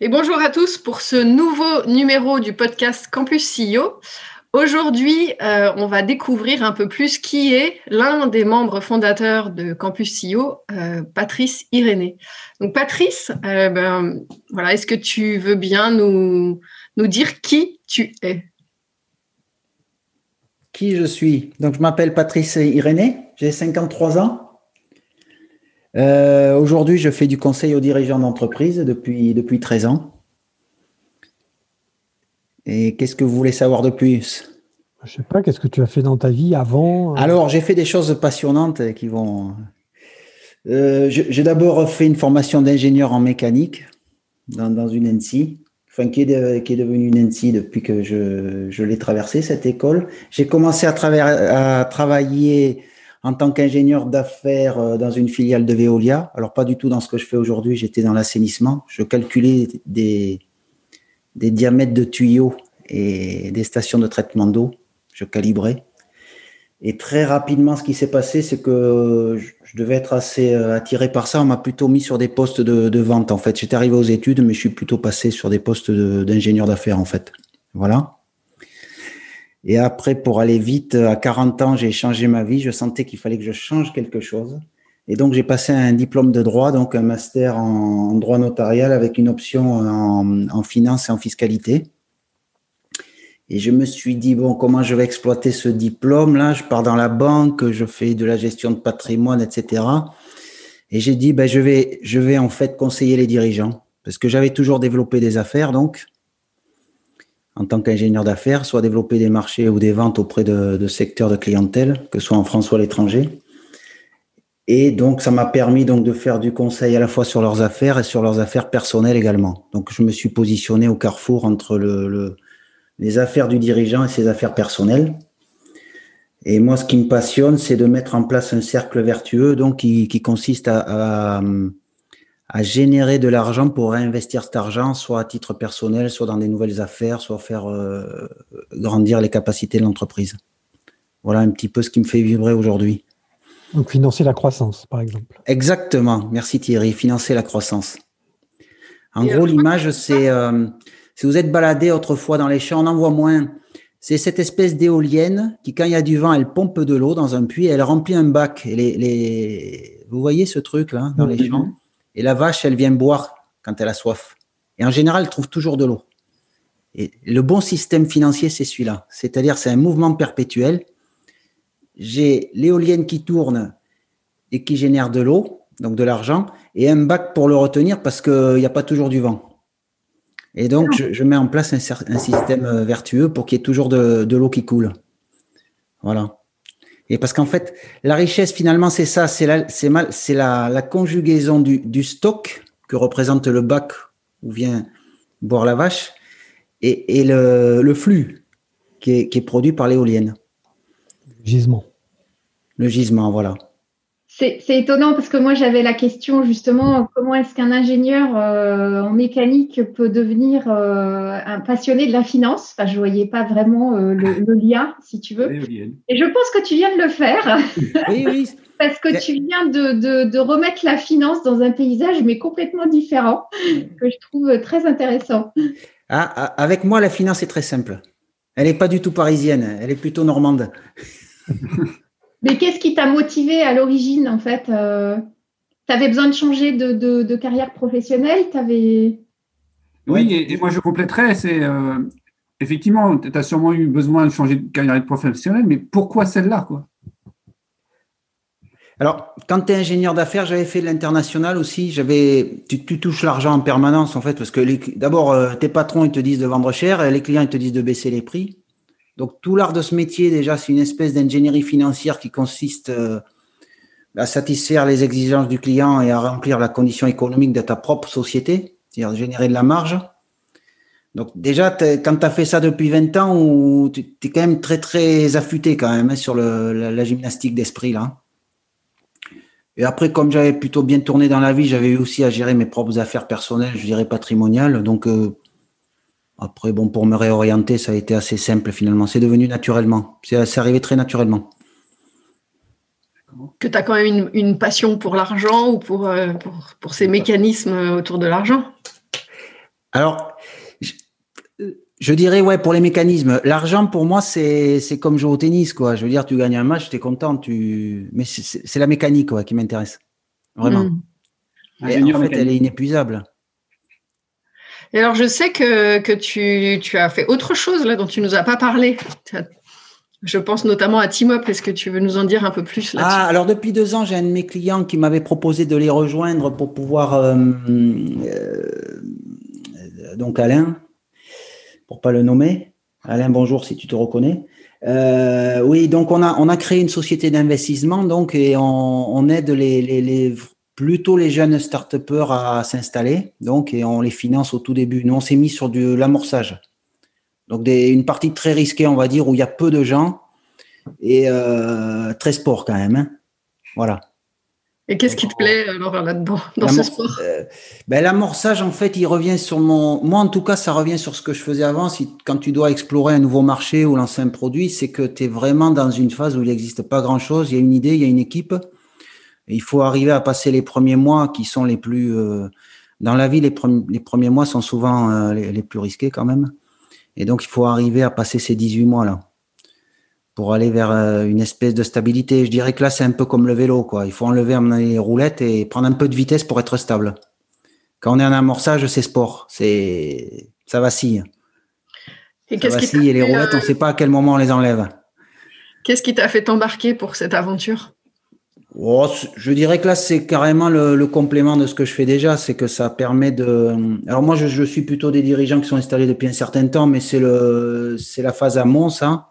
Et bonjour à tous pour ce nouveau numéro du podcast Campus CEO. Aujourd'hui, euh, on va découvrir un peu plus qui est l'un des membres fondateurs de Campus CEO, euh, Patrice Irénée. Donc Patrice, euh, ben, voilà, est-ce que tu veux bien nous, nous dire qui tu es? Qui je suis? Donc je m'appelle Patrice Irénée, j'ai 53 ans. Euh, aujourd'hui, je fais du conseil aux dirigeants d'entreprise depuis, depuis 13 ans. Et qu'est-ce que vous voulez savoir de plus? Je sais pas, qu'est-ce que tu as fait dans ta vie avant euh? Alors, j'ai fait des choses passionnantes qui vont. Euh, j'ai d'abord fait une formation d'ingénieur en mécanique dans, dans une NSI, enfin, qui, est qui est devenue une NSI depuis que je, je l'ai traversé, cette école. J'ai commencé à, à travailler en tant qu'ingénieur d'affaires euh, dans une filiale de Veolia. Alors, pas du tout dans ce que je fais aujourd'hui, j'étais dans l'assainissement. Je calculais des, diamètres de tuyaux et des stations de traitement d'eau. Je calibrais. Et très rapidement, ce qui s'est passé, c'est que je devais être assez euh, attiré par ça. On m'a plutôt mis sur des postes de, de vente, en fait. J'étais arrivé aux études, mais je suis plutôt passé sur des postes d'ingénieur d'affaires, en fait. Voilà. Et après, pour aller vite, à 40 ans, j'ai changé ma vie. Je sentais qu'il fallait que je change quelque chose. Et donc, j'ai passé un diplôme de droit, donc un master en droit notarial avec une option en, finance et en fiscalité. Et je me suis dit, bon, comment je vais exploiter ce diplôme-là Je pars dans la banque, je fais de la gestion de patrimoine, etc. Et j'ai dit, ben, je vais, je vais en fait conseiller les dirigeants. Parce que j'avais toujours développé des affaires, donc en tant qu'ingénieur d'affaires, soit développer des marchés ou des ventes auprès de, secteurs de clientèle, que ce soit en France ou à l'étranger. Et donc, ça m'a permis donc de faire du conseil à la fois sur leurs affaires et sur leurs affaires personnelles également. Donc, je me suis positionné au carrefour entre le, les affaires du dirigeant et ses affaires personnelles. Et moi, ce qui me passionne, c'est de mettre en place un cercle vertueux, donc qui, consiste à à générer de l'argent pour réinvestir cet argent, soit à titre personnel, soit dans des nouvelles affaires, soit faire euh, grandir les capacités de l'entreprise. Voilà un petit peu ce qui me fait vibrer aujourd'hui. Donc financer la croissance, par exemple. Exactement. Merci Thierry. Financer la croissance. En gros, l'image, c'est euh, si vous êtes baladé autrefois dans les champs, on en voit moins. C'est cette espèce d'éolienne qui, quand il y a du vent, elle pompe de l'eau dans un puits et elle remplit un bac. Et les, les... Vous voyez ce truc là dans les champs? Et la vache, elle vient boire quand elle a soif. Et en général, elle trouve toujours de l'eau. Et le bon système financier, c'est celui-là. C'est-à-dire, c'est un mouvement perpétuel. J'ai l'éolienne qui tourne et qui génère de l'eau, donc de l'argent, et un bac pour le retenir parce qu'il n'y a pas toujours du vent. Et donc, je, mets en place un, système euh, vertueux pour qu'il y ait toujours de l'eau qui coule. Voilà. Et parce qu'en fait, la richesse, finalement, c'est ça, c'est la, c'est mal, c'est la, la, conjugaison du, du, stock que représente le bac où vient boire la vache et, et le, le, flux qui est, qui est produit par l'éolienne. Le gisement. Le gisement, voilà. C'est étonnant parce que moi j'avais la question justement comment est-ce qu'un ingénieur euh, en mécanique peut devenir euh, un passionné de la finance? Enfin, je voyais pas vraiment euh, le, lien, si tu veux. Et je pense que tu viens de le faire. Oui, oui. parce que tu viens de, de, remettre la finance dans un paysage mais complètement différent que je trouve très intéressant. Ah, ah, avec moi, la finance est très simple. Elle n'est pas du tout parisienne, elle est plutôt normande. Mais qu'est-ce qui t'a motivé à l'origine, en fait euh, Tu avais besoin de changer de, carrière professionnelle avais... Oui, et, moi je compléterais, c'est euh, effectivement, tu as sûrement eu besoin de changer de carrière professionnelle, mais pourquoi celle-là quoi? Alors, quand tu es ingénieur d'affaires, j'avais fait de l'international aussi. J'avais, tu, touches l'argent en permanence en fait, parce que d'abord, euh, tes patrons ils te disent de vendre cher, et les clients ils te disent de baisser les prix. Donc tout l'art de ce métier, déjà, c'est une espèce d'ingénierie financière qui consiste euh, à satisfaire les exigences du client et à remplir la condition économique de ta propre société, c'est-à-dire générer de la marge. Donc déjà, quand tu as fait ça depuis 20 ans, tu es quand même très très affûté quand même hein, sur la, gymnastique d'esprit là. Et après, comme j'avais plutôt bien tourné dans la vie, j'avais aussi à gérer mes propres affaires personnelles, je dirais patrimoniales. Donc euh, après, bon, pour me réorienter, ça a été assez simple finalement. C'est devenu naturellement. C'est arrivé très naturellement. Que tu as quand même une, une, passion pour l'argent ou pour, euh, pour, pour ces mécanismes autour de l'argent? Alors, je dirais, ouais, pour les mécanismes. L'argent, pour moi, c'est, c'est comme jouer au tennis, quoi. Je veux dire, tu gagnes un match, tu es content, tu... mais c'est, la mécanique, quoi, qui m'intéresse. Vraiment. Hmm. Et en fait, elle est inépuisable. Et alors, je sais que, que tu, tu, as fait autre chose, là, dont tu nous as pas parlé. Je pense notamment à Timop. Est-ce que tu veux nous en dire un peu plus là-dessus? Ah, alors depuis deux ans, j'ai un de mes clients qui m'avait proposé de les rejoindre pour pouvoir. Euh, euh, donc Alain, pour pas le nommer. Alain, bonjour si tu te reconnais. Euh, oui, donc on a on a créé une société d'investissement donc et on, aide les, les, plutôt les jeunes start à s'installer donc et on les finance au tout début. Nous on s'est mis sur de l'amorçage. Donc des, une partie très risquée on va dire où il y a peu de gens et euh, très sport quand même. Hein. Voilà. Et qu'est-ce qui te plaît alors là-dedans, dans ce sport? euh, ben, L'amorçage, en fait, il revient sur mon. Moi, en tout cas, ça revient sur ce que je faisais avant. Si, quand tu dois explorer un nouveau marché ou lancer un produit, c'est que tu es vraiment dans une phase où il n'existe pas grand-chose. Il y a une idée, il y a une équipe. Il faut arriver à passer les premiers mois qui sont les plus. Euh, dans la vie, les, les, premiers mois sont souvent euh, les, les, plus risqués quand même. Et donc, il faut arriver à passer ces 18 mois-là pour aller vers euh, une espèce de stabilité. Je dirais que là, c'est un peu comme le vélo, quoi. Il faut enlever les roulettes et prendre un peu de vitesse pour être stable. Quand on est en amorçage, c'est sport, c'est ça vacille. Et ça vacille et les roulettes, on ne sait pas à quel moment on les enlève. Qu'est-ce qui t'a fait t'embarquer pour cette aventure? Oh, Je dirais que là, c'est carrément le, complément de ce que je fais déjà, c'est que ça permet de. Alors moi, je, je, suis plutôt des dirigeants qui sont installés depuis un certain temps, mais c'est le, c'est la phase amont, ça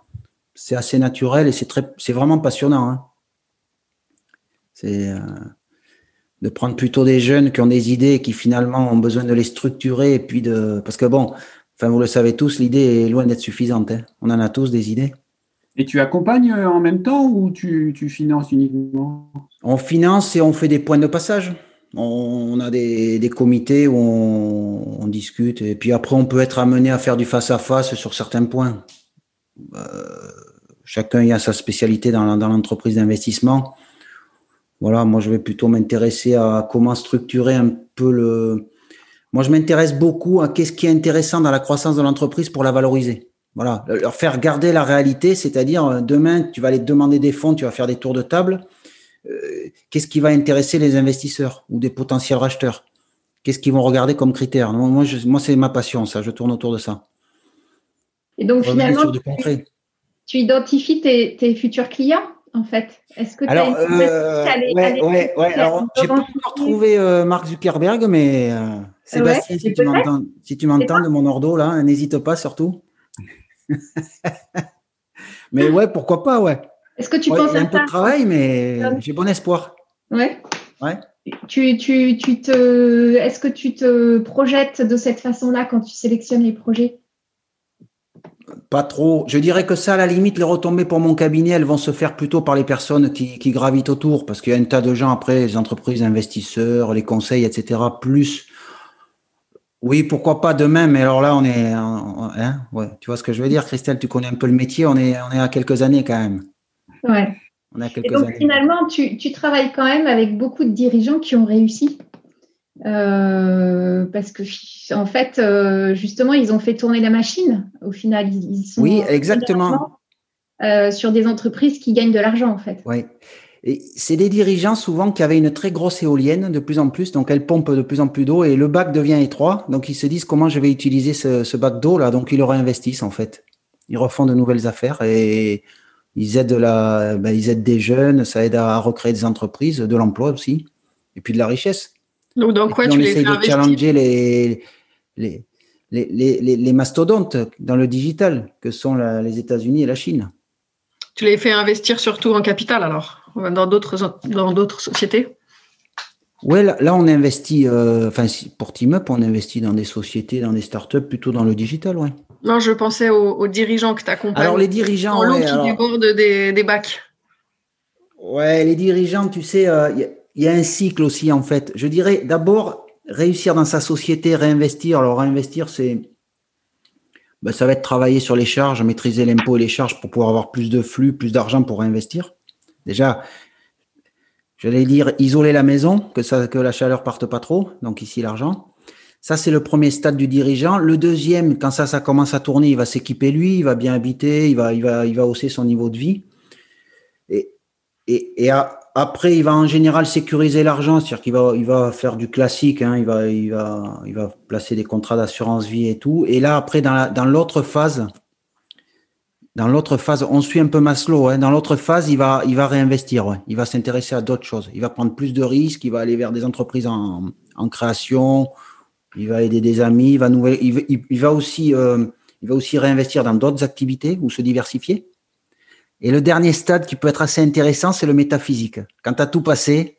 c'est assez naturel et c'est très, c'est vraiment passionnant. Hein. C'est euh, de prendre plutôt des jeunes qui ont des idées et qui finalement ont besoin de les structurer et puis de, parce que bon, enfin vous le savez tous, l'idée est loin d'être suffisante. Hein. On en a tous des idées. Et tu accompagnes euh, en même temps ou tu, finances uniquement? On finance et on fait des points de passage. On, a des, comités où on, discute et puis après on peut être amené à faire du face à face sur certains points. Euh, chacun y a sa spécialité dans, l'entreprise d'investissement. Voilà, moi je vais plutôt m'intéresser à comment structurer un peu le. Moi je m'intéresse beaucoup à qu'est-ce qui est intéressant dans la croissance de l'entreprise pour la valoriser. Voilà, leur faire garder la réalité, c'est-à-dire euh, demain tu vas aller te demander des fonds, tu vas faire des tours de table. Euh, qu'est-ce qui va intéresser les investisseurs ou des potentiels racheteurs? Qu'est-ce qu'ils vont regarder comme critère Moi, moi c'est ma passion, ça. Je tourne autour de ça. Et donc finalement, tu, identifies tes, futurs clients en fait. Est-ce que tu as une euh, ouais, ouais, ouais. Alors, j'ai pas encore trouvé euh, Mark Zuckerberg, mais euh, Sébastien, si, tu si tu m'entends de mon ordo là, n'hésite pas surtout. mais ouais, pourquoi pas, ouais. Est-ce que tu penses il y a un peu de travail, mais j'ai bon espoir. Ouais. Ouais. Tu, tu, tu te, est-ce que tu te projettes de cette façon-là quand tu sélectionnes les projets? Pas trop. Je dirais que ça, à la limite, les retombées pour mon cabinet, elles vont se faire plutôt par les personnes qui, qui gravitent autour, parce qu'il y a un tas de gens après, les entreprises, investisseurs, les conseils, etc. Plus, oui, pourquoi pas demain, mais alors là, on est, hein, ouais, tu vois ce que je veux dire, Christelle, tu connais un peu le métier, on est, on est à quelques années quand même. Ouais. On a quelques Et donc finalement, tu, tu travailles quand même avec beaucoup de dirigeants qui ont réussi. Euh, parce que en fait, euh, justement, ils ont fait tourner la machine. Au final, ils, sont oui, exactement euh, sur des entreprises qui gagnent de l'argent, en fait. Oui. C'est des dirigeants souvent qui avaient une très grosse éolienne de plus en plus, donc elle pompe de plus en plus d'eau et le bac devient étroit. Donc ils se disent comment je vais utiliser ce, ce bac d'eau là. Donc ils le réinvestissent en fait. Ils refont de nouvelles affaires et ils aident la, ben, ils aident des jeunes, ça aide à recréer des entreprises, de l'emploi aussi, et puis de la richesse. Donc, dans quoi tu on essaye de challenger les, les, les, les, mastodontes dans le digital, que sont les États-Unis et la Chine. Tu les fais investir surtout en capital, alors, dans d'autres, dans d'autres sociétés Ouais, là, là, on investit, euh, enfin, pour Team Up, on investit dans des sociétés, dans des startups, plutôt dans le digital, ouais. Non, je pensais aux, aux dirigeants que tu accompagnes. Alors, les dirigeants, en ouais, qui alors- débordent des, des bacs. Ouais, les dirigeants, tu sais, euh, il y, a- il y a un cycle aussi en fait. Je dirais d'abord réussir dans sa société, réinvestir. Alors réinvestir, c'est, ben, ça va être travailler sur les charges, maîtriser l'impôt et les charges pour pouvoir avoir plus de flux, plus d'argent pour réinvestir. Déjà, j'allais dire isoler la maison, que ça, que la chaleur parte pas trop. Donc ici l'argent. Ça, c'est le premier stade du dirigeant. Le deuxième, quand ça, ça commence à tourner, il va s'équiper lui, il va bien habiter, il va, hausser son niveau de vie. Et, après, il va en général sécuriser l'argent, c'est-à-dire qu'il va, il va faire du classique, hein, il, va, placer des contrats d'assurance vie et tout. Et là, après, dans l'autre phase, dans l'autre phase, on suit un peu Maslow. Hein, dans l'autre phase, il va, il va réinvestir. Ouais, il va s'intéresser à d'autres choses. Il va prendre plus de risques. Il va aller vers des entreprises en, en création. Il va aider des amis. Il va, il, va- il- il va aussi, euh, il va aussi réinvestir dans d'autres activités ou se diversifier. Et le dernier stade qui peut être assez intéressant, c'est le métaphysique. Quand tu as tout passé,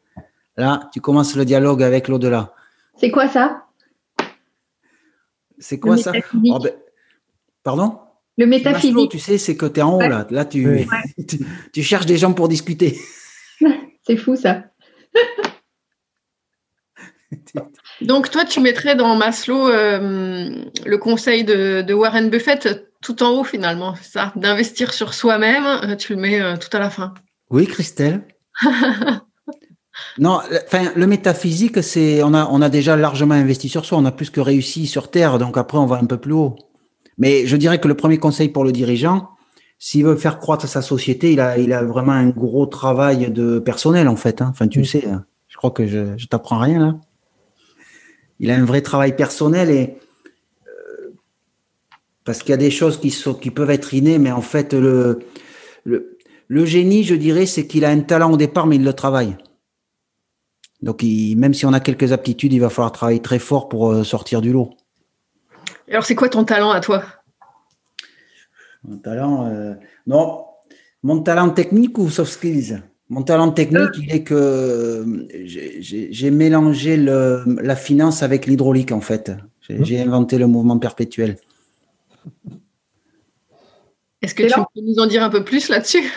là, tu commences le dialogue avec l'au-delà. C'est quoi ça? C'est quoi Le ça? Oh, ben, Pardon? Le Maslow, métaphysique, tu sais, c'est que tu es en haut, Ouais. là. Là, tu, Oui. tu, tu cherches des gens pour discuter. c'est fou ça. Donc, toi, tu mettrais dans Maslow euh, le conseil de, de Warren Buffett tout en haut, finalement, c'est ça? D'investir sur soi-même, euh, tu le mets euh, tout à la fin. Oui, Christelle Non, le- enfin, le métaphysique, c'est on a, on a déjà largement investi sur soi, on a plus que réussi sur Terre, donc après on va un peu plus haut. Mais je dirais que le premier conseil pour le dirigeant, s'il veut faire croître sa société, il a, il a vraiment un gros travail de personnel en fait. hein. Enfin, tu le Mm. sais, hein. je crois que je, je t'apprends rien là. Il a un vrai travail personnel et euh, parce qu'il y a des choses qui sont qui peuvent être innées, mais en fait le le, le génie, je dirais, c'est qu'il a un talent au départ, mais il le travaille. Donc, il- même si on a quelques aptitudes, il va falloir travailler très fort pour euh, sortir du lot. Alors, c'est quoi ton talent à toi? Mon talent, euh, non, mon talent technique ou soft skills? Mon talent technique, il est que euh, j'ai- mélangé le, la finance avec l'hydraulique, en fait. J'ai inventé le mouvement perpétuel. Est-ce que tu peux nous en dire un peu plus là-dessus?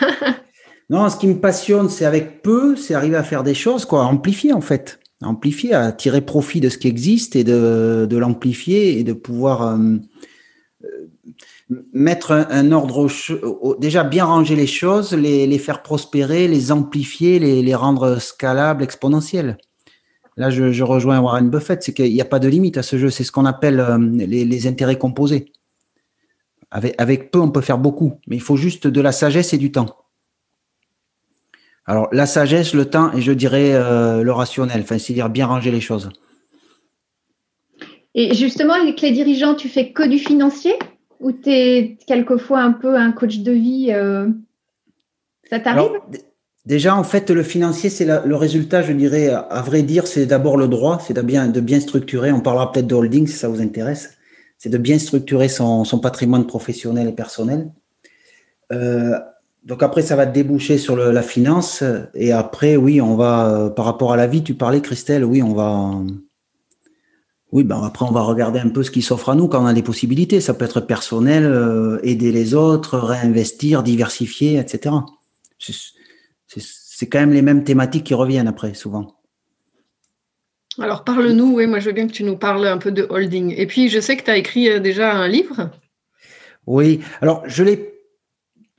Non, ce qui me passionne, c'est avec peu, c'est arriver à faire des choses, quoi, amplifier en fait, amplifier, à tirer profit de ce qui existe et de, l'amplifier et de pouvoir euh, euh, mettre un, ordre, au déjà bien ranger les choses, les, faire prospérer, les amplifier, les, rendre scalables, exponentielles. Là, je, rejoins Warren Buffett, c'est qu'il n'y a pas de limite à ce jeu, c'est ce qu'on appelle euh, les, intérêts composés. Avec peu, on peut faire beaucoup, mais il faut juste de la sagesse et du temps. Alors, la sagesse, le temps et je dirais euh, le rationnel, enfin, c'est-à-dire bien ranger les choses. Et justement, avec les dirigeants, tu fais que du financier ou tu es quelquefois un peu un coach de vie euh, Ça t'arrive? Déjà, en fait, le financier, c'est le résultat, je dirais, à, à vrai dire, c'est d'abord le droit, c'est de bien, de bien structurer. On parlera peut-être de holding si ça vous intéresse. C'est de bien structurer son, son patrimoine professionnel et personnel. Euh, donc après, ça va déboucher sur le- la finance. Et après, oui, on va, euh, par rapport à la vie, tu parlais, Christelle, oui, on va. Oui, ben après, on va regarder un peu ce qui s'offre à nous quand on a des possibilités. Ça peut être personnel, euh, aider les autres, réinvestir, diversifier, etc. C'est quand même les mêmes thématiques qui reviennent après, souvent. Alors, parle-nous, oui, moi je veux bien que tu nous parles un peu de holding. Et puis, je sais que tu as écrit euh, déjà un livre. Oui, alors je l'ai,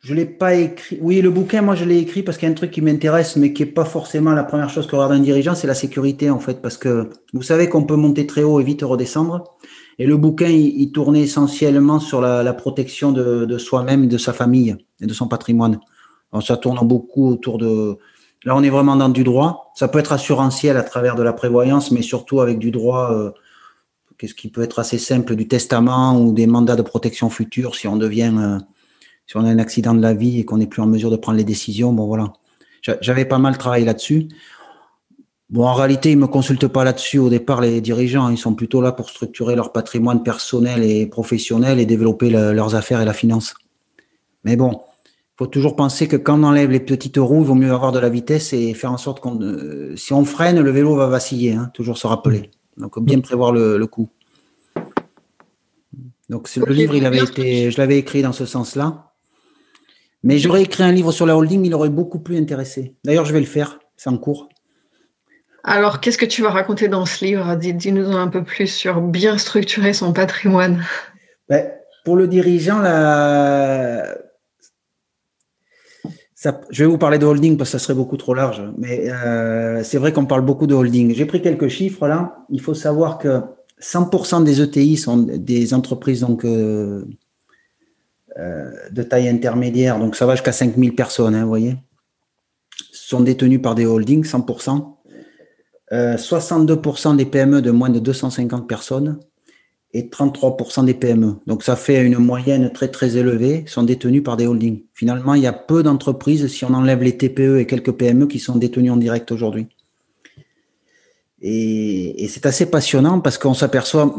je l'ai pas écrit. Oui, le bouquin, moi je l'ai écrit parce qu'il y a un truc qui m'intéresse, mais qui est pas forcément la première chose que regarde un dirigeant, c'est la sécurité en fait, parce que vous savez qu'on peut monter très haut et vite redescendre. Et le bouquin, il, tournait essentiellement sur la, protection de, de soi-même, de sa famille et de son patrimoine. Alors, ça tourne beaucoup autour de. Là, on est vraiment dans du droit. Ça peut être assurantiel à travers de la prévoyance, mais surtout avec du droit. euh, Qu'est-ce qui peut être assez simple, du testament ou des mandats de protection future si on devient, euh, si on a un accident de la vie et qu'on n'est plus en mesure de prendre les décisions. Bon, voilà. J'a- J'avais pas mal travaillé là-dessus. Bon, en réalité, ils me consultent pas là-dessus au départ, les dirigeants. Ils sont plutôt là pour structurer leur patrimoine personnel et professionnel et développer le- leurs affaires et la finance. Mais bon, faut toujours penser que quand on enlève les petites roues, il vaut mieux avoir de la vitesse et faire en sorte qu'on, euh, si on freine, le vélo va vaciller. Hein, toujours se rappeler. Donc bien prévoir le, le coup. Donc le livre, il avait été, je l'avais écrit dans ce sens-là. Mais j'aurais écrit un livre sur la holding, il aurait beaucoup plus intéressé. D'ailleurs, je vais le faire, c'est en cours. Alors, qu'est-ce que tu vas raconter dans ce livre? Dis-nous un peu plus sur bien structurer son patrimoine. Ben, pour le dirigeant, la... Ça, je vais vous parler de holding parce que ça serait beaucoup trop large, mais euh, c'est vrai qu'on parle beaucoup de holding. J'ai pris quelques chiffres là. Il faut savoir que 100% des ETI sont des entreprises donc euh, euh, de taille intermédiaire, donc ça va jusqu'à 5000 personnes, hein, vous voyez, sont détenues par des holdings, 100%. 62% des PME de moins de 250 personnes et 33% des PME. Donc ça fait une moyenne très très élevée, sont détenues par des holdings. Finalement, il y a peu d'entreprises, si on enlève les TPE et quelques PME, qui sont détenues en direct aujourd'hui. Et, c'est assez passionnant parce qu'on s'aperçoit,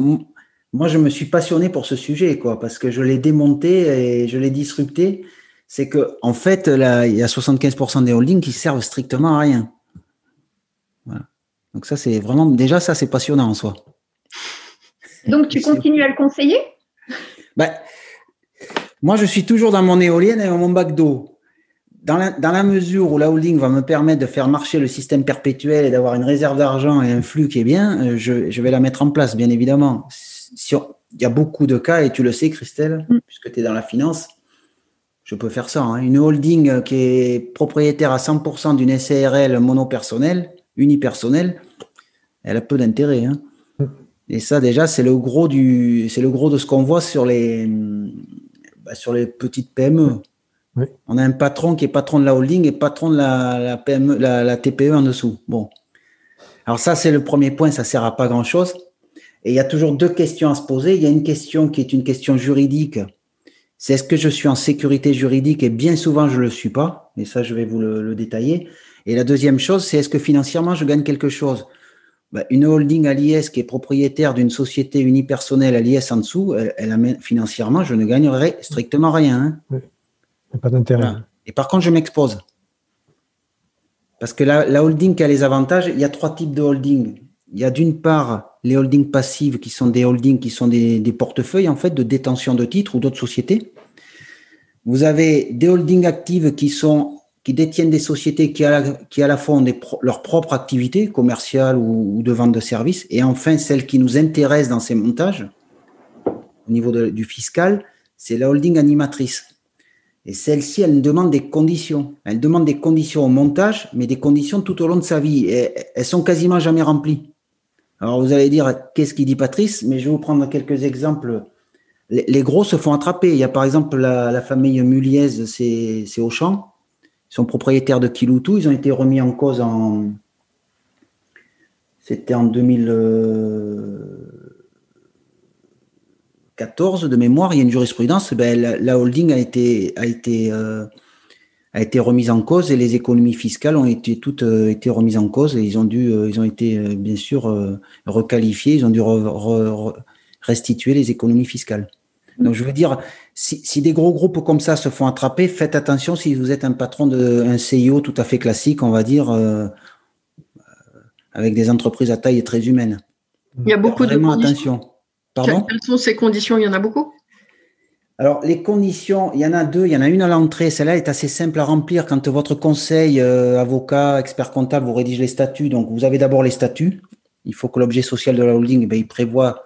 moi je me suis passionné pour ce sujet, quoi, parce que je l'ai démonté et je l'ai disrupté. C'est que en fait, là, il y a 75% des holdings qui servent strictement à rien. Voilà. Donc ça, c'est vraiment déjà ça, c'est passionnant en soi. Donc tu continues à le conseiller? Ben, Moi, je suis toujours dans mon éolienne et dans mon bac d'eau. Dans la, dans la, mesure où la holding va me permettre de faire marcher le système perpétuel et d'avoir une réserve d'argent et un flux qui est bien, euh, je, je vais la mettre en place, bien évidemment. Si il y a beaucoup de cas, et tu le sais, Christelle, mm. puisque tu es dans la finance, je peux faire ça. Hein. Une holding qui est propriétaire à 100% d'une SARL monopersonnelle, unipersonnelle, elle a peu d'intérêt. Hein. Et ça, déjà, c'est le gros du, c'est le gros de ce qu'on voit sur les, bah, sur les petites PME. On a un patron qui est patron de la holding et patron de la, PME, la, TPE en dessous. Bon. Alors ça, c'est le premier point, ça sert à pas grand chose. Et il y a toujours deux questions à se poser. Il y a une question qui est une question juridique. C'est est-ce que je suis en sécurité juridique? Et bien souvent je le suis pas. Et ça, je vais vous le détailler. Et la deuxième chose, c'est est-ce que financièrement je gagne quelque chose? Bah, une holding à l'IS qui est propriétaire d'une société unipersonnelle à l'IS en dessous, elle, financièrement, je ne gagnerai strictement rien. Hein. Pas d'intérêt. Et par contre, je m'expose. Parce que la, holding qui a les avantages, il y a trois types de holding. Il y a d'une part les holdings passives qui sont des holdings qui sont des, portefeuilles en fait de détention de titres ou d'autres sociétés. Vous avez des holdings actives qui sont qui détiennent des sociétés qui à la, qui à la fois ont leur propre activité commerciale ou, de vente de services, et enfin celle qui nous intéresse dans ces montages, au niveau du fiscal, c'est la holding animatrice. Et celle-ci, elle demande des conditions. Elle demande des conditions au montage, mais des conditions tout au long de sa vie. Et elles sont quasiment jamais remplies. Alors vous allez dire, qu'est-ce qu'il dit Patrice Mais je vais vous prendre quelques exemples. Les, gros se font attraper. Il y a par exemple la, famille Muliez, c'est Auchan sont propriétaires de Kiloutou. Ils ont été remis en cause en. C'était en 2014 de mémoire. Il y a une jurisprudence. Ben, la, holding a été, a, été, euh, a été remise en cause et les économies fiscales ont été toutes euh, été remises en cause et ils ont, dû, euh, ils ont été bien sûr requalifiés. Ils ont dû restituer les économies fiscales. Donc, je veux dire, si, des gros groupes comme ça se font attraper, faites attention si vous êtes un patron de un CIO tout à fait classique, on va dire, euh, euh, avec des entreprises à taille très humaine. Il y a beaucoup de conditions. attention. Pardon? Quelles sont ces conditions? Il y en a beaucoup? Alors, les conditions, il y en a deux. Il y en a une à l'entrée. Celle-là est assez simple à remplir. Quand votre conseil, euh, avocat, expert comptable, vous rédige les statuts, donc vous avez d'abord les statuts. Il faut que l'objet social de la holding, ben, il prévoit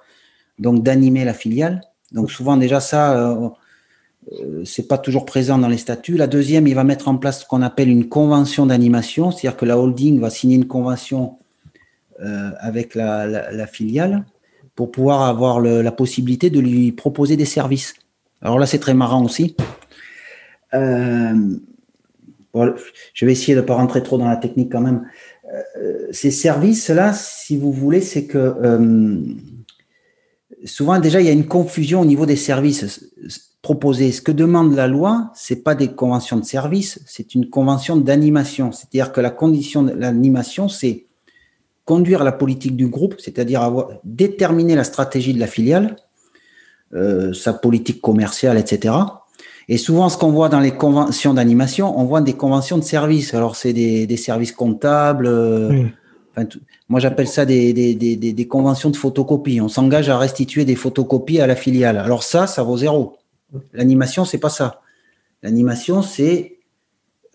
donc d'animer la filiale. Donc souvent déjà ça, euh, euh, c'est pas toujours présent dans les statuts. La deuxième, il va mettre en place ce qu'on appelle une convention d'animation, c'est-à-dire que la holding va signer une convention avec la, filiale pour pouvoir avoir la possibilité de lui proposer des services. Alors là, c'est très marrant aussi. je vais essayer de ne pas rentrer trop dans la technique quand même. ces services-là, si vous voulez, c'est que souvent déjà il y a une confusion au niveau des services proposés. Ce que demande la loi, c'est pas des conventions de services, c'est une convention d'animation. C'est-à-dire que la condition de l'animation, c'est conduire la politique du groupe, c'est-à-dire avoir déterminer la stratégie de la filiale, euh, sa politique commerciale, etc. Et souvent, ce qu'on voit dans les conventions d'animation, on voit des conventions de services. Alors, c'est des, des services comptables. euh, Oui. enfin, tout- moi, j'appelle ça des, des, des, conventions de photocopie. On s'engage à restituer des photocopies à la filiale. Alors ça, ça vaut zéro. L'animation, c'est pas ça. L'animation, c'est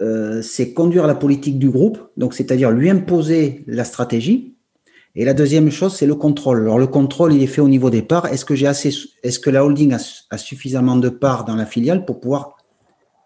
euh, c'est conduire la politique du groupe, donc c'est-à-dire lui imposer la stratégie. Et la deuxième chose, c'est le contrôle. Alors le contrôle, il est fait au niveau des parts. Est-ce que j'ai assez, est-ce que la holding a, su- a suffisamment de parts dans la filiale pour pouvoir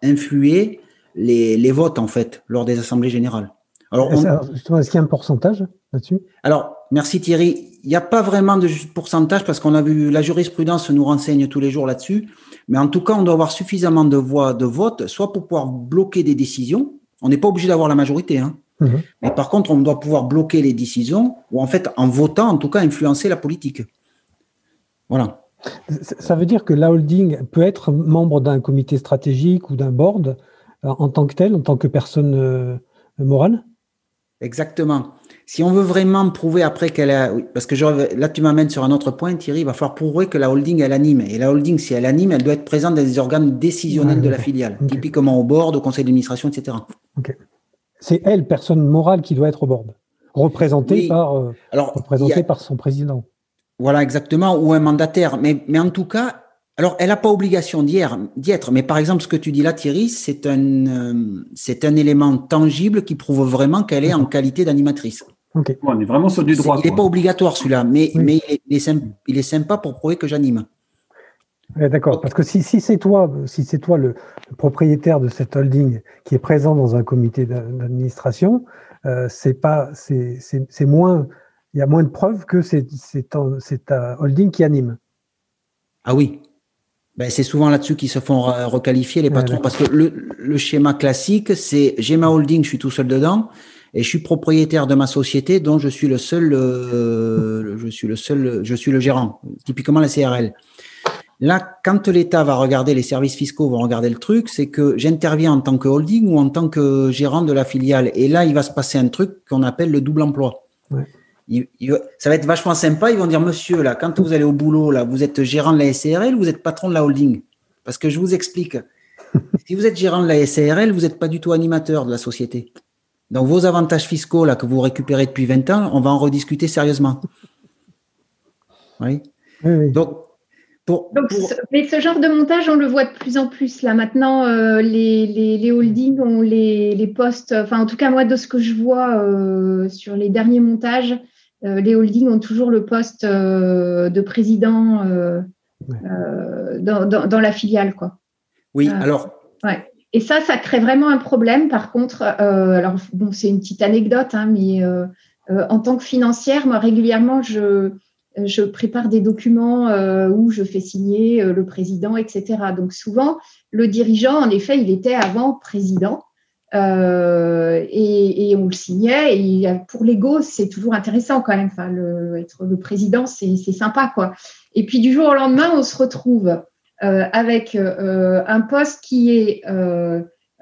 influer les, les votes en fait lors des assemblées générales? Alors, on- justement, Est-ce qu'il y a un pourcentage là-dessus? Alors, merci Thierry. Il n'y a pas vraiment de pourcentage parce qu'on a vu la jurisprudence nous renseigne tous les jours là-dessus. Mais en tout cas, on doit avoir suffisamment de voix de vote, soit pour pouvoir bloquer des décisions. On n'est pas obligé d'avoir la majorité, hein. Mhm. Mais par contre, on doit pouvoir bloquer les décisions ou en fait, en votant, en tout cas, influencer la politique. Voilà. Ça veut dire que la holding peut être membre d'un comité stratégique ou d'un board euh, en tant que tel, en tant que personne euh, morale? Exactement. Si on veut vraiment prouver après qu'elle a, oui, parce que je, là tu m'amènes sur un autre point, Thierry, il va falloir prouver que la holding elle anime. Et la holding, si elle anime, elle doit être présente dans les organes décisionnels Ouais, de la filiale, typiquement au board, au conseil d'administration, etc. C'est elle, personne morale, qui doit être au board, représentée Oui. par euh, Alors, représentée a- par son président. voilà exactement, ou un mandataire. Mais, mais en tout cas, alors elle n'a pas obligation d'y être, d'y être. Mais par exemple, ce que tu dis là, Thierry, c'est un, euh, c'est un élément tangible qui prouve vraiment qu'elle est en qualité d'animatrice. Ok. On est vraiment sur du droit. Il n'est pas obligatoire celui-là, mais, Oui. mais il, est, il est sympa, il est sympa pour prouver que j'anime. Ouais, D'accord. Parce que si, si c'est toi, si c'est toi le, le propriétaire de cette holding qui est présent dans un comité d'a- d'administration, euh, c'est pas, c'est, moins, il y a moins de preuves que c'est, ta holding qui anime. Ah oui. Ben, c'est souvent là-dessus qu'ils se font re- requalifier les patrons parce que le, le schéma classique, c'est j'ai ma holding, je suis tout seul dedans et je suis propriétaire de ma société dont je suis le seul, euh, je suis le seul, je suis le gérant. Typiquement la CRL. Là, quand l'État va regarder, les services fiscaux vont regarder le truc, c'est que j'interviens en tant que holding ou en tant que gérant de la filiale. Et là, il va se passer un truc qu'on appelle le double emploi. Ouais. Il- il- ça va être vachement sympa. Ils vont dire, monsieur, là, quand vous allez au boulot, là, vous êtes gérant de la SARL ou vous êtes patron de la holding? Parce que je vous explique. si vous êtes gérant de la SARL, vous n'êtes pas du tout animateur de la société. Donc, vos avantages fiscaux, là, que vous récupérez depuis 20 ans, on va en rediscuter sérieusement. Oui. Oui, oui. Donc, pour, Donc, pour- ce- mais ce genre de montage, on le voit de plus en plus. Là, maintenant, euh, les, les, les holdings ont les, les postes. Enfin, en tout cas, moi, de ce que je vois euh, sur les derniers montages, euh, les holdings ont toujours le poste de président Ouais. dans, dans, dans la filiale, quoi. oui, alors, Et ça, ça crée vraiment un problème. Par contre, alors bon, c'est une petite anecdote, hein, mais en tant que financière, moi régulièrement, je, je prépare des documents euh, où je fais signer euh, le président, etc. Donc souvent, le dirigeant, en effet, il était avant président. euh, et, et on le signait. Et pour l'ego, c'est toujours intéressant quand même. Enfin, le, être le président, c'est c'est sympa, quoi. Et puis du jour au lendemain, on se retrouve euh, avec euh, un poste qui est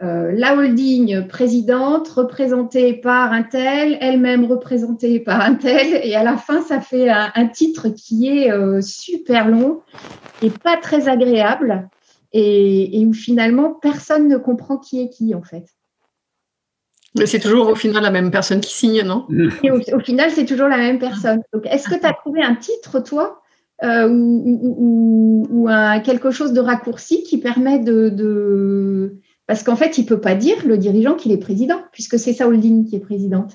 euh, la holding présidente représentée par un tel, elle-même représentée par un tel, et à la fin, ça fait un, un titre qui est euh, super long et pas très agréable, et, et où finalement personne ne comprend qui est qui en fait. Mais c'est toujours au final la même personne qui signe, non? Et au, au final, c'est toujours la même personne. Donc, est-ce que tu as trouvé un titre, toi, euh, ou, ou- ou- ou un, quelque chose de raccourci qui permet de. de- Parce qu'en fait, il ne peut pas dire, le dirigeant, qu'il est président, puisque c'est sa holding qui est présidente.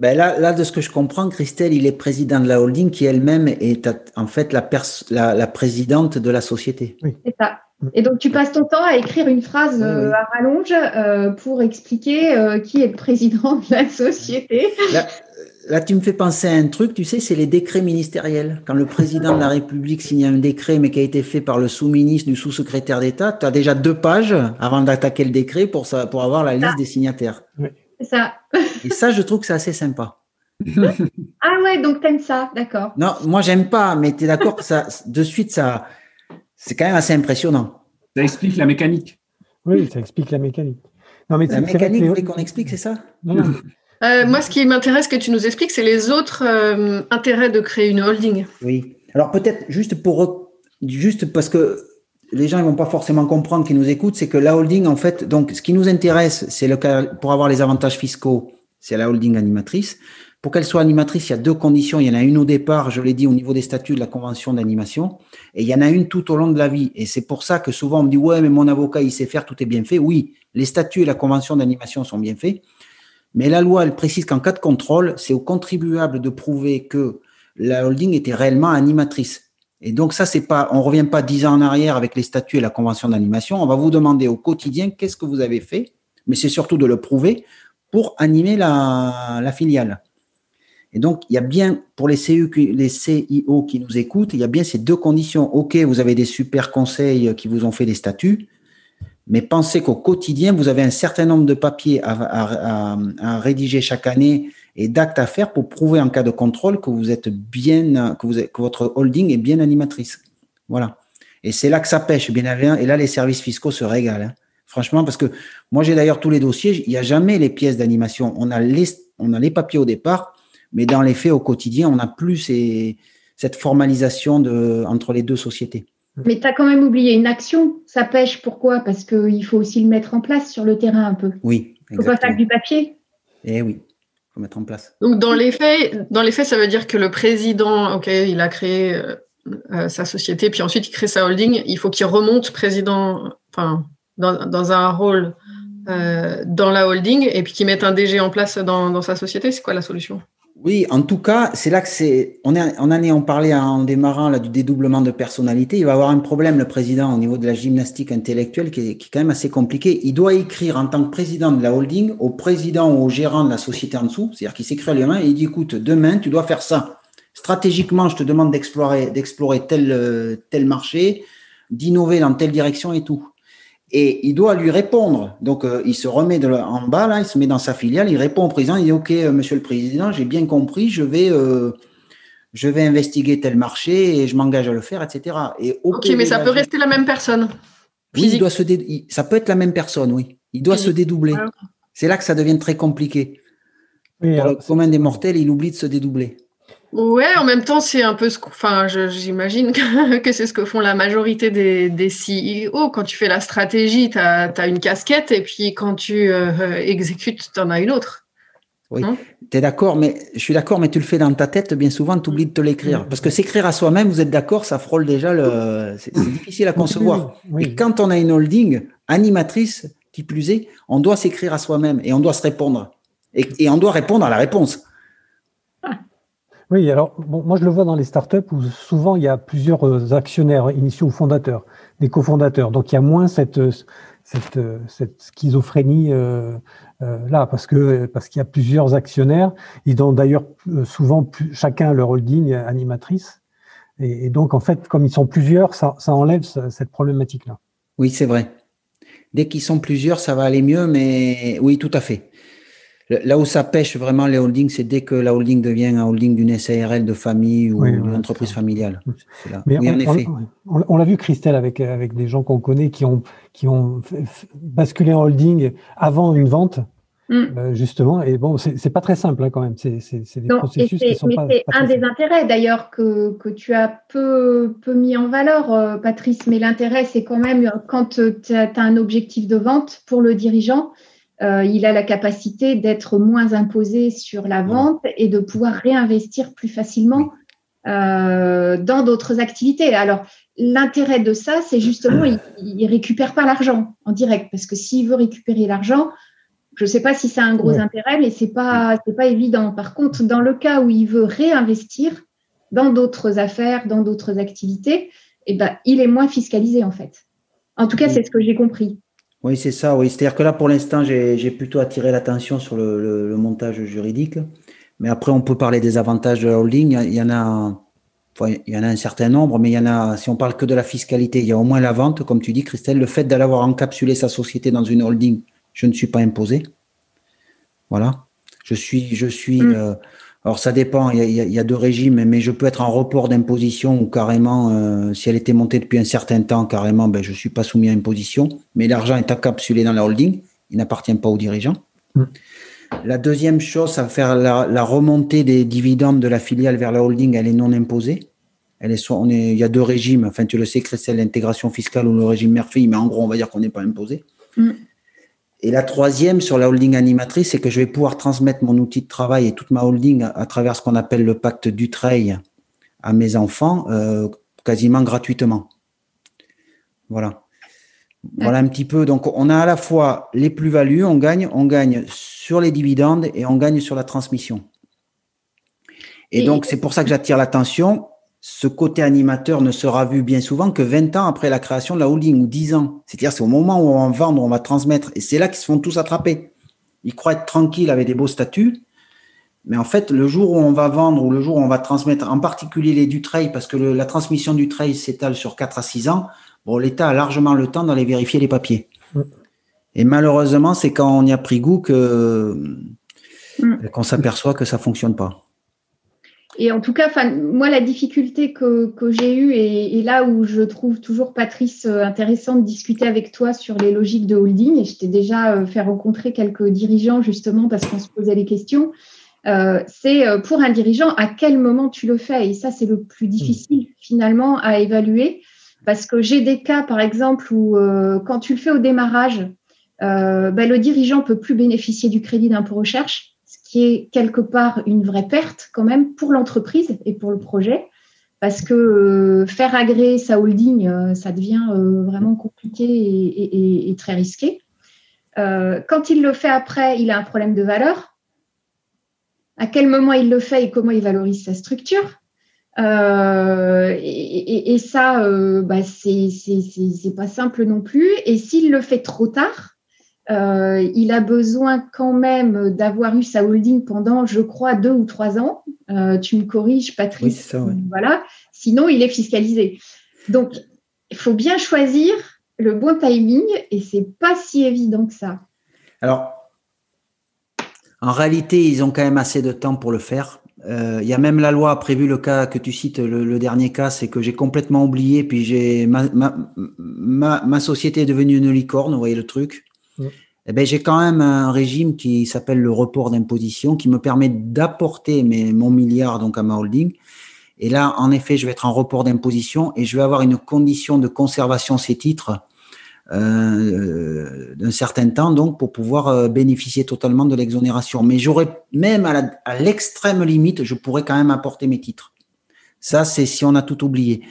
Ben là, là, de ce que je comprends, Christelle, il est président de la holding qui elle-même est en fait la, pers- la, la présidente de la société. C'est ça. Et donc, tu passes ton temps à écrire une phrase euh, à rallonge euh, pour expliquer euh, qui est le président de la société. Là, là, tu me fais penser à un truc, tu sais, c'est les décrets ministériels. Quand le président de la République signe un décret, mais qui a été fait par le sous-ministre du sous-secrétaire d'État, tu as déjà deux pages avant d'attaquer le décret pour, ça, pour avoir la liste des signataires. C'est ça. Et ça, je trouve que c'est assez sympa. Ah ouais, donc t'aimes ça, d'accord. Non, moi, j'aime pas, mais tu es d'accord que ça, de suite, ça, c'est quand même assez impressionnant. Ça explique la mécanique. Oui, ça explique la mécanique. Non, mais La mécanique, les- vous voulez qu'on explique, c'est ça? Non, non. Euh, Moi, ce qui m'intéresse que tu nous expliques, c'est les autres euh, intérêts de créer une holding. Oui. Alors peut-être juste pour juste parce que les gens ne vont pas forcément comprendre qui nous écoutent, c'est que la holding, en fait, donc ce qui nous intéresse, c'est le cas pour avoir les avantages fiscaux, c'est la holding animatrice. Pour qu'elle soit animatrice, il y a deux conditions. Il y en a une au départ, je l'ai dit, au niveau des statuts de la convention d'animation, et il y en a une tout au long de la vie. Et c'est pour ça que souvent on me dit ouais, mais mon avocat il sait faire, tout est bien fait. Oui, les statuts et la convention d'animation sont bien faits, mais la loi elle précise qu'en cas de contrôle, c'est au contribuable de prouver que la holding était réellement animatrice. Et donc ça, c'est pas, on revient pas dix ans en arrière avec les statuts et la convention d'animation. On va vous demander au quotidien qu'est-ce que vous avez fait, mais c'est surtout de le prouver pour animer la, filiale. Et donc, il y a bien, pour les, CU, les CIO qui nous écoutent, il y a bien ces deux conditions. OK, vous avez des super conseils qui vous ont fait des statuts, mais pensez qu'au quotidien, vous avez un certain nombre de papiers à, rédiger chaque année et d'actes à faire pour prouver en cas de contrôle que vous êtes bien, que, vous êtes, que votre holding est bien animatrice. Voilà. Et c'est là que ça pêche, bien évidemment. Et là, les services fiscaux se régalent. Hein. Franchement, parce que moi, j'ai d'ailleurs tous les dossiers, il n'y a jamais les pièces d'animation. On a les, on a les papiers au départ, mais dans les faits, au quotidien, on n'a plus ces, cette formalisation de, entre les deux sociétés. Mais tu as quand même oublié une action. Ça pêche, pourquoi? Parce qu'il faut aussi le mettre en place sur le terrain un peu. Oui. Il ne faut pas faire du papier. Eh oui, il faut mettre en place. Donc, dans les faits, dans les faits, ça veut dire que le président, OK, il a créé euh, sa société, puis ensuite il crée sa holding. Il faut qu'il remonte président, enfin, dans, dans un rôle euh, dans la holding et puis qu'il mette un DG en place dans, dans sa société. C'est quoi la solution? Oui, en tout cas, c'est là que c'est. On, on en est, on parlait en démarrant là, du dédoublement de personnalité. Il va avoir un problème, le président, au niveau de la gymnastique intellectuelle, qui est, quand même assez compliqué. Il doit écrire en tant que président de la holding au président ou au gérant de la société en dessous. C'est-à-dire qu'il s'écrit à lui et il dit écoute, demain, tu dois faire ça. Stratégiquement, je te demande d'explorer, d'explorer tel, tel marché, d'innover dans telle direction et tout et il doit lui répondre. Donc, euh, il se remet de là, en bas, là, il se met dans sa filiale, il répond au président, il dit, OK, euh, monsieur le président, j'ai bien compris, je vais, euh, je vais investiguer tel marché et je m'engage à le faire, etc. Et ok, mais ça peut rester la même personne. Oui, il doit se dé... ça peut être la même personne, oui. Il doit se dédoubler. C'est là que ça devient très compliqué. Oui, Pour le commun des mortels, il oublie de se dédoubler. Ouais, en même temps, c'est un peu ce enfin, j'imagine que, c'est ce que font la majorité des, des CEO. Quand tu fais la stratégie, tu as, une casquette et puis quand tu euh, exécutes, tu en as une autre. Oui, tu es d'accord, mais je suis d'accord, mais tu le fais dans ta tête, bien souvent, tu oublies de te l'écrire. Parce que s'écrire à soi-même, vous êtes d'accord, ça frôle déjà le. C'est difficile à concevoir. Et quand on a une holding animatrice, qui plus est, on doit s'écrire à soi-même et on doit se répondre. Et, et on doit répondre à la réponse. Oui, alors bon, moi je le vois dans les startups où souvent il y a plusieurs euh, actionnaires initiaux fondateurs, des cofondateurs. Donc il y a moins cette, euh, euh, schizophrénie là parce que parce qu'il y a plusieurs actionnaires. Ils ont d'ailleurs souvent chacun leur holding animatrice. Et, et, donc en fait, comme ils sont plusieurs, ça, ça enlève cette problématique là. Oui, c'est vrai. Dès qu'ils sont plusieurs, ça va aller mieux, mais oui, tout à fait. Là où ça pêche vraiment les holdings, c'est dès que la holding devient un holding d'une SARL de famille ou d'une entreprise familiale. Mais oui, on, en effet. On, on l'a vu, Christelle, avec, avec des gens qu'on connaît qui ont, qui ont basculé en holding avant une vente. Mm. Euh, justement, et bon, c'est pas très simple hein, quand même. C'est des non, processus qui sont mais pas. C'est un des simples. intérêts d'ailleurs que, que tu as peu, peu mis en valeur, euh, Patrice. Mais l'intérêt, c'est quand même quand tu as, as, un objectif de vente pour le dirigeant, euh, il a la capacité d'être moins imposé sur la vente et de pouvoir réinvestir plus facilement euh, dans d'autres activités. Alors, l'intérêt de ça, c'est justement, il, il récupère pas l'argent en direct, parce que s'il veut récupérer l'argent, je ne sais pas si c'est un gros ouais. intérêt, mais c'est pas c'est pas évident. Par contre, dans le cas où il veut réinvestir dans d'autres affaires, dans d'autres activités, eh ben, il est moins fiscalisé en fait. En tout cas, c'est ce que j'ai compris. Oui, c'est ça, oui. C'est-à-dire que là, pour l'instant, j'ai plutôt attiré l'attention sur le, le, le, montage juridique. Mais après, on peut parler des avantages de la holding. Il y en a, enfin, il y en a un certain nombre, mais il y en a, si on parle que de la fiscalité, il y a au moins la vente, comme tu dis, Christelle, le fait d'avoir encapsulé sa société dans une holding, je ne suis pas imposé. Voilà. Je suis, je suis, mmh. euh, alors ça dépend, il y, a, il y, a, deux régimes, mais je peux être en report d'imposition ou carrément, euh, si elle était montée depuis un certain temps, carrément, ben, je ne suis pas soumis à imposition, mais l'argent est encapsulé dans la holding, il n'appartient pas aux dirigeants. Mmh. La deuxième chose, ça va faire la, la, remontée des dividendes de la filiale vers la holding, elle est non imposée. Elle est soit, on est, il y a deux régimes. Enfin, tu le sais, Christelle, l'intégration fiscale ou le régime mère-fille, mais en gros, on va dire qu'on n'est pas imposé. Mm. Et la troisième sur la holding animatrice, c'est que je vais pouvoir transmettre mon outil de travail et toute ma holding à, travers ce qu'on appelle le pacte du trail à mes enfants euh, quasiment gratuitement. Voilà. Voilà un petit peu. Donc, on a à la fois les plus-values, on gagne, on gagne sur les dividendes et on gagne sur la transmission. Et, donc, c'est pour ça que j'attire l'attention. Ce côté animateur ne sera vu bien souvent que 20 ans après la création de la holding ou 10 ans. C'est-à-dire, c'est au moment où on va vendre, on va transmettre. Et c'est là qu'ils se font tous attraper. Ils croient être tranquilles avec des beaux statuts. Mais en fait, le jour où on va vendre ou le jour où on va transmettre, en particulier les du trail, parce que la transmission du trail s'étale sur 4 à 6 ans, bon, l'État a largement le temps d'aller vérifier les papiers. Mm. Et malheureusement, c'est quand on y a pris goût que mm. qu'on s'aperçoit que ça fonctionne pas. Et en tout cas, moi, la difficulté que, j'ai eue, et, là où je trouve toujours, Patrice, euh, intéressant de discuter avec toi sur les logiques de holding, et je t'ai déjà euh, fait rencontrer quelques dirigeants justement parce qu'on se posait les questions, euh, c'est pour un dirigeant à quel moment tu le fais? Et ça, c'est le plus difficile finalement à évaluer. Parce que j'ai des cas, par exemple, où quand tu le fais au démarrage, ben, le dirigeant peut plus bénéficier du crédit d'impôt recherche qui est quelque part une vraie perte quand même pour l'entreprise et pour le projet, parce que euh, faire agréer sa holding, euh, ça devient euh, vraiment compliqué et, très risqué. quand il le fait après, il a un problème de valeur. À quel moment il le fait et comment il valorise sa structure et, ça, bah, c'est pas simple non plus. Et s'il le fait trop tard, euh, il a besoin quand même d'avoir eu sa holding pendant, je crois, deux ou trois ans. Euh, tu me corriges, Patrice. Voilà. Sinon, il est fiscalisé. Donc, il faut bien choisir le bon timing et c'est pas si évident que ça. Alors, en réalité, ils ont quand même assez de temps pour le faire. Euh, il y a même la loi a prévu le cas que tu cites, le, dernier cas, c'est que j'ai complètement oublié, puis j'ai ma, ma, ma, société est devenue une licorne, vous voyez le truc. Eh ben, j'ai quand même un régime qui s'appelle le report d'imposition qui me permet d'apporter mon milliard donc à ma holding. Et là, en effet, je vais être en report d'imposition et je vais avoir une condition de conservation ces titres euh, d'un certain temps donc pour pouvoir euh, bénéficier totalement de l'exonération. Mais j'aurais même à l'extrême limite, je pourrais quand même apporter mes titres. Ça, c'est si on a tout oublié.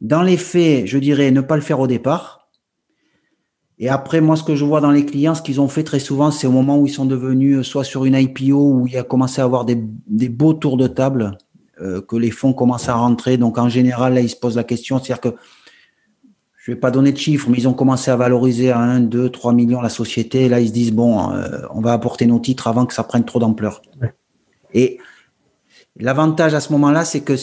Dans les faits, je dirais ne pas le faire au départ et après, moi, ce que je vois dans les clients, ce qu'ils ont fait très souvent, c'est au moment où ils sont devenus euh, soit sur une IPO où il a commencé à avoir des, beaux tours de table, euh, que les fonds commencent à rentrer. Donc, en général, là, ils se posent la question, c'est-à-dire que je vais pas donner de chiffres, mais ils ont commencé à valoriser à 1, 2, 3 millions la société. Et là, ils se disent, bon, euh, on va apporter nos titres avant que ça prenne trop d'ampleur. Et l'avantage à ce moment-là, c'est que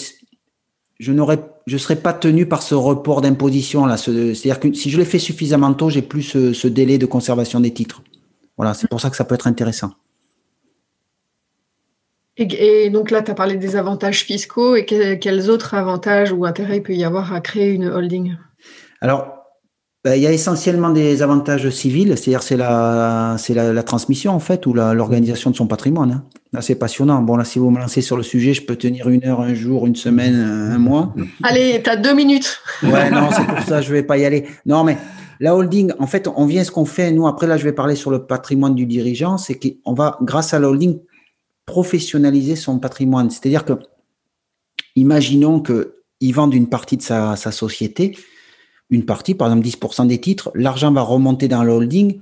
je n'aurais, je serais pas tenu par ce report d'imposition là. C'est-à-dire que si je l'ai fait suffisamment tôt, j'ai plus ce, délai de conservation des titres. Voilà, c'est pour ça que ça peut être intéressant. Et, donc là, tu as parlé des avantages fiscaux et quels autres avantages ou intérêts il peut y avoir à créer une holding? Alors, il y a essentiellement des avantages civils, c'est-à-dire c'est la, c'est la, transmission en fait ou l'organisation de son patrimoine. Hein. Là, c'est passionnant. Bon, là, si vous me lancez sur le sujet, je peux tenir une heure, un jour, une semaine, un mois. Allez, tu as deux minutes. Ouais, non, c'est pour ça, je vais pas y aller. Non, mais la holding, en fait, on vient ce qu'on fait. Nous, après, là, je vais parler sur le patrimoine du dirigeant. C'est qu'on va, grâce à la holding, professionnaliser son patrimoine. C'est-à-dire que, imaginons qu'il vende une partie de sa, sa société une partie, par exemple 10% des titres, l'argent va remonter dans le holding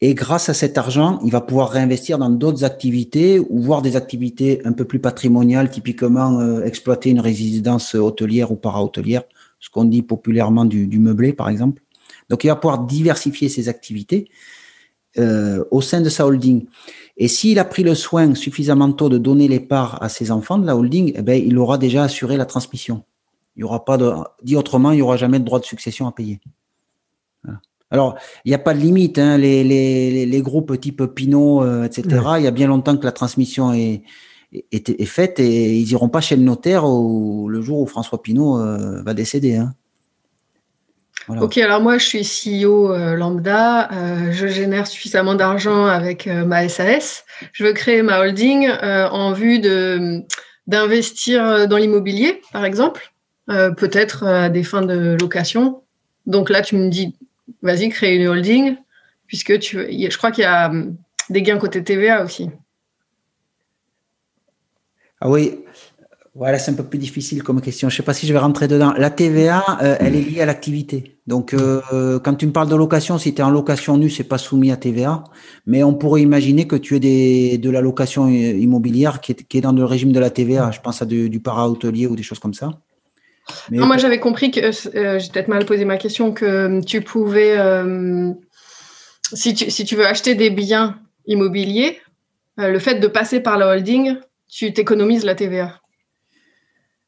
et grâce à cet argent, il va pouvoir réinvestir dans d'autres activités ou voir des activités un peu plus patrimoniales, typiquement euh, exploiter une résidence hôtelière ou para-hôtelière, ce qu'on dit populairement du, meublé par exemple. Donc il va pouvoir diversifier ses activités euh, au sein de sa holding. Et s'il a pris le soin suffisamment tôt de donner les parts à ses enfants de la holding, eh ben, il aura déjà assuré la transmission. Il y aura pas de, dit autrement, il n'y aura jamais de droit de succession à payer. Alors, il n'y a pas de limite. Hein, les, les, les, groupes type Pinot, euh, etc. Il y a bien longtemps que la transmission est, est, est, faite et ils iront pas chez le notaire au, le jour où François Pinot euh, va décéder. Hein. Ok, alors moi je suis CEO euh, lambda, je génère suffisamment d'argent avec ma SAS. Je veux créer ma holding en vue de d'investir dans l'immobilier, par exemple. Peut-être à des fins de location. Donc là, tu me dis, vas-y, crée une holding, puisque tu, je crois qu'il y a hum, des gains côté TVA aussi. Ah oui, voilà, c'est un peu plus difficile comme question. Je ne sais pas si je vais rentrer dedans. La TVA, euh, elle est liée à l'activité. Donc, euh, quand tu me parles de location, si tu es en location nue, c'est pas soumis à TVA. Mais on pourrait imaginer que tu aies des, de la location immobilière qui est, qui est dans le régime de la TVA. Je pense à du para-hôtelier ou des choses comme ça. Non, moi, j'avais compris que euh, j'ai peut-être mal posé ma question que tu pouvais, si tu, si tu veux acheter des biens immobiliers, le fait de passer par la holding, tu t'économises la TVA.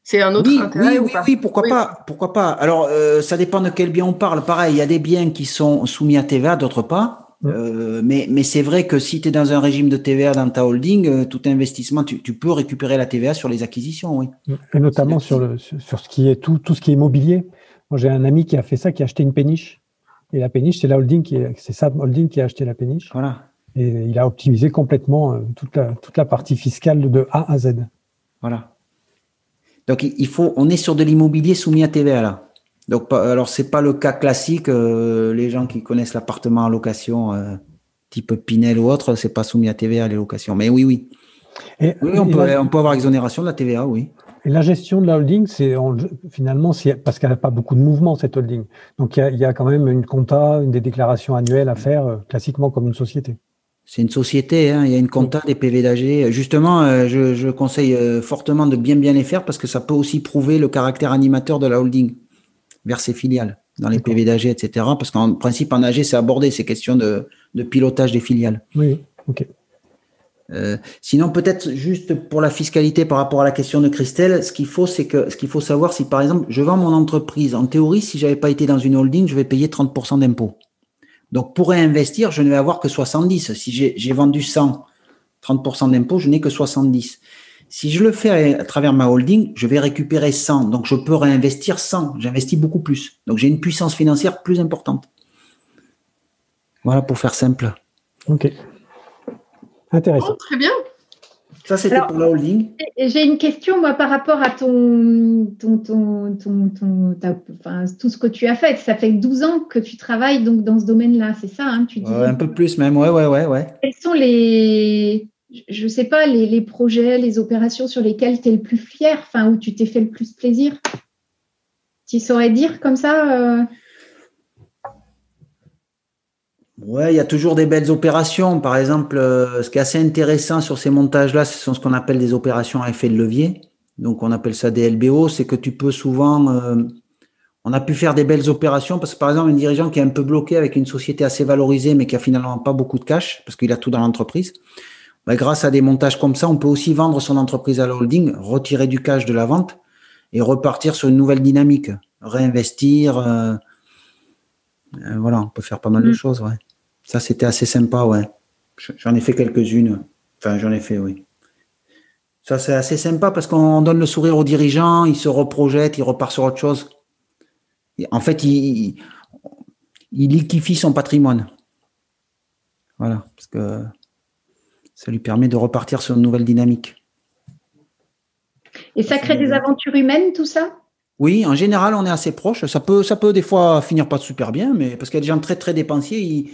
C'est un autre oui, intérêt oui, oui, pourquoi pas, pourquoi pas. Alors, euh, ça dépend de quel bien on parle. Pareil, il y a des biens qui sont soumis à TVA, d'autres pas. Euh, mais mais c'est vrai que si tu es dans un régime de TVA dans ta holding, euh, tout investissement, tu, tu, peux récupérer la TVA sur les acquisitions, oui. Et notamment sur, le, sur ce qui est tout, tout ce qui est immobilier. Moi, j'ai un ami qui a fait ça, qui a acheté une péniche. Et la péniche, c'est la holding qui c'est sa holding qui a acheté la péniche. Voilà. Et il a optimisé complètement toute la, toute la partie fiscale de A à Z. Voilà. Donc il faut, on est sur de l'immobilier soumis à TVA là. Donc alors c'est pas le cas classique. Euh, les gens qui connaissent l'appartement en location, euh, type Pinel ou autre, c'est pas soumis à TVA les locations. Mais oui, oui. Et, oui, on, peut, on peut avoir exonération de la TVA, oui. Et la gestion de la holding, c'est finalement parce qu'elle n'a pas beaucoup de mouvement cette holding. Donc il y, a, il y, a, quand même une compta, une des déclarations annuelles à faire euh, classiquement comme une société. C'est une société, hein, il y a une compta des PV d'AG. Justement, je, je, conseille fortement de bien bien les faire parce que ça peut aussi prouver le caractère animateur de la holding vers ses filiales dans les PV d'AG, etc. Parce qu'en principe, en AG, c'est abordé ces questions de, de, pilotage des filiales. Oui, ok. Euh, sinon, peut-être juste pour la fiscalité par rapport à la question de Christelle, ce qu'il faut, c'est que ce qu'il faut savoir, si par exemple, je vends mon entreprise, en théorie, si j'avais pas été dans une holding, je vais payer 30% d'impôts. Donc, pour réinvestir, je ne vais avoir que 70. Si j'ai vendu 100, 30% d'impôt, je n'ai que 70. Si je le fais à travers ma holding, je vais récupérer 100. Donc, je peux réinvestir 100. J'investis beaucoup plus. Donc, j'ai une puissance financière plus importante. Voilà pour faire simple. OK. Intéressant. Oh, très bien. Ça, c'était pour la holding. J'ai une question, moi, par rapport à ton, ton, ton, ton, enfin, tout ce que tu as fait. Ça fait 12 ans que tu travailles donc, dans ce domaine-là, c'est ça hein, tu dis? Un peu plus même, ouais, ouais, ouais. ouais. Quels sont les, je ne sais pas, les, projets, les opérations sur lesquelles tu es le plus fier, enfin, où tu t'es fait le plus plaisir Tu saurais dire comme ça euh... Ouais, il y a toujours des belles opérations. Par exemple, euh, ce qui est assez intéressant sur ces montages-là, ce sont ce qu'on appelle des opérations à effet de levier. Donc, on appelle ça des LBO. C'est que tu peux souvent, euh, on a pu faire des belles opérations parce que, par exemple, un dirigeant qui est un peu bloqué avec une société assez valorisée, mais qui a finalement pas beaucoup de cash parce qu'il a tout dans l'entreprise. Ben, grâce à des montages comme ça, on peut aussi vendre son entreprise à la holding, retirer du cash de la vente et repartir sur une nouvelle dynamique, réinvestir. Euh, voilà, on peut faire pas mal de choses, ouais. Ça, c'était assez sympa, ouais. J'en ai fait quelques-unes. Enfin, j'en ai fait, oui. Ça, c'est assez sympa parce qu'on donne le sourire aux dirigeants, il se reprojette, il repart sur autre chose. en fait, il, il liquifie son patrimoine. Voilà, parce que ça lui permet de repartir sur une nouvelle dynamique. Et ça crée des aventures humaines, tout ça? Oui, en général, on est assez proche. Ça peut, ça peut des fois finir pas super bien, mais parce qu'il y a des gens très très dépensiers, ils,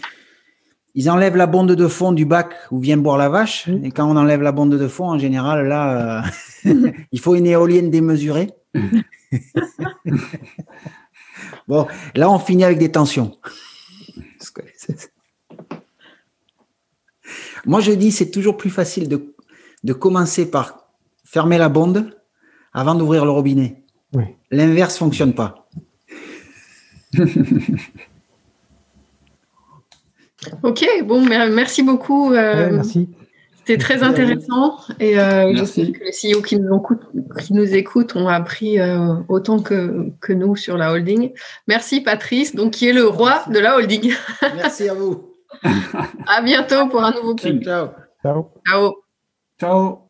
ils enlèvent la bonde de fond du bac où vient boire la vache. Mmh. Et quand on enlève la bonde de fond, en général, là, euh, il faut une éolienne démesurée. bon, là, on finit avec des tensions. Moi, je dis, c'est toujours plus facile de, de, commencer par fermer la bonde avant d'ouvrir le robinet. Oui. L'inverse fonctionne pas. Ok, bon, merci beaucoup. Euh, ouais, merci. C'était très intéressant et euh, je sais que les CEO qui nous, qui nous écoutent ont appris euh, autant que, que, nous sur la holding. Merci Patrice, donc qui est le roi merci. de la holding. Merci à vous. à bientôt pour un nouveau clip. Ciao. Ciao. Ciao. Ciao.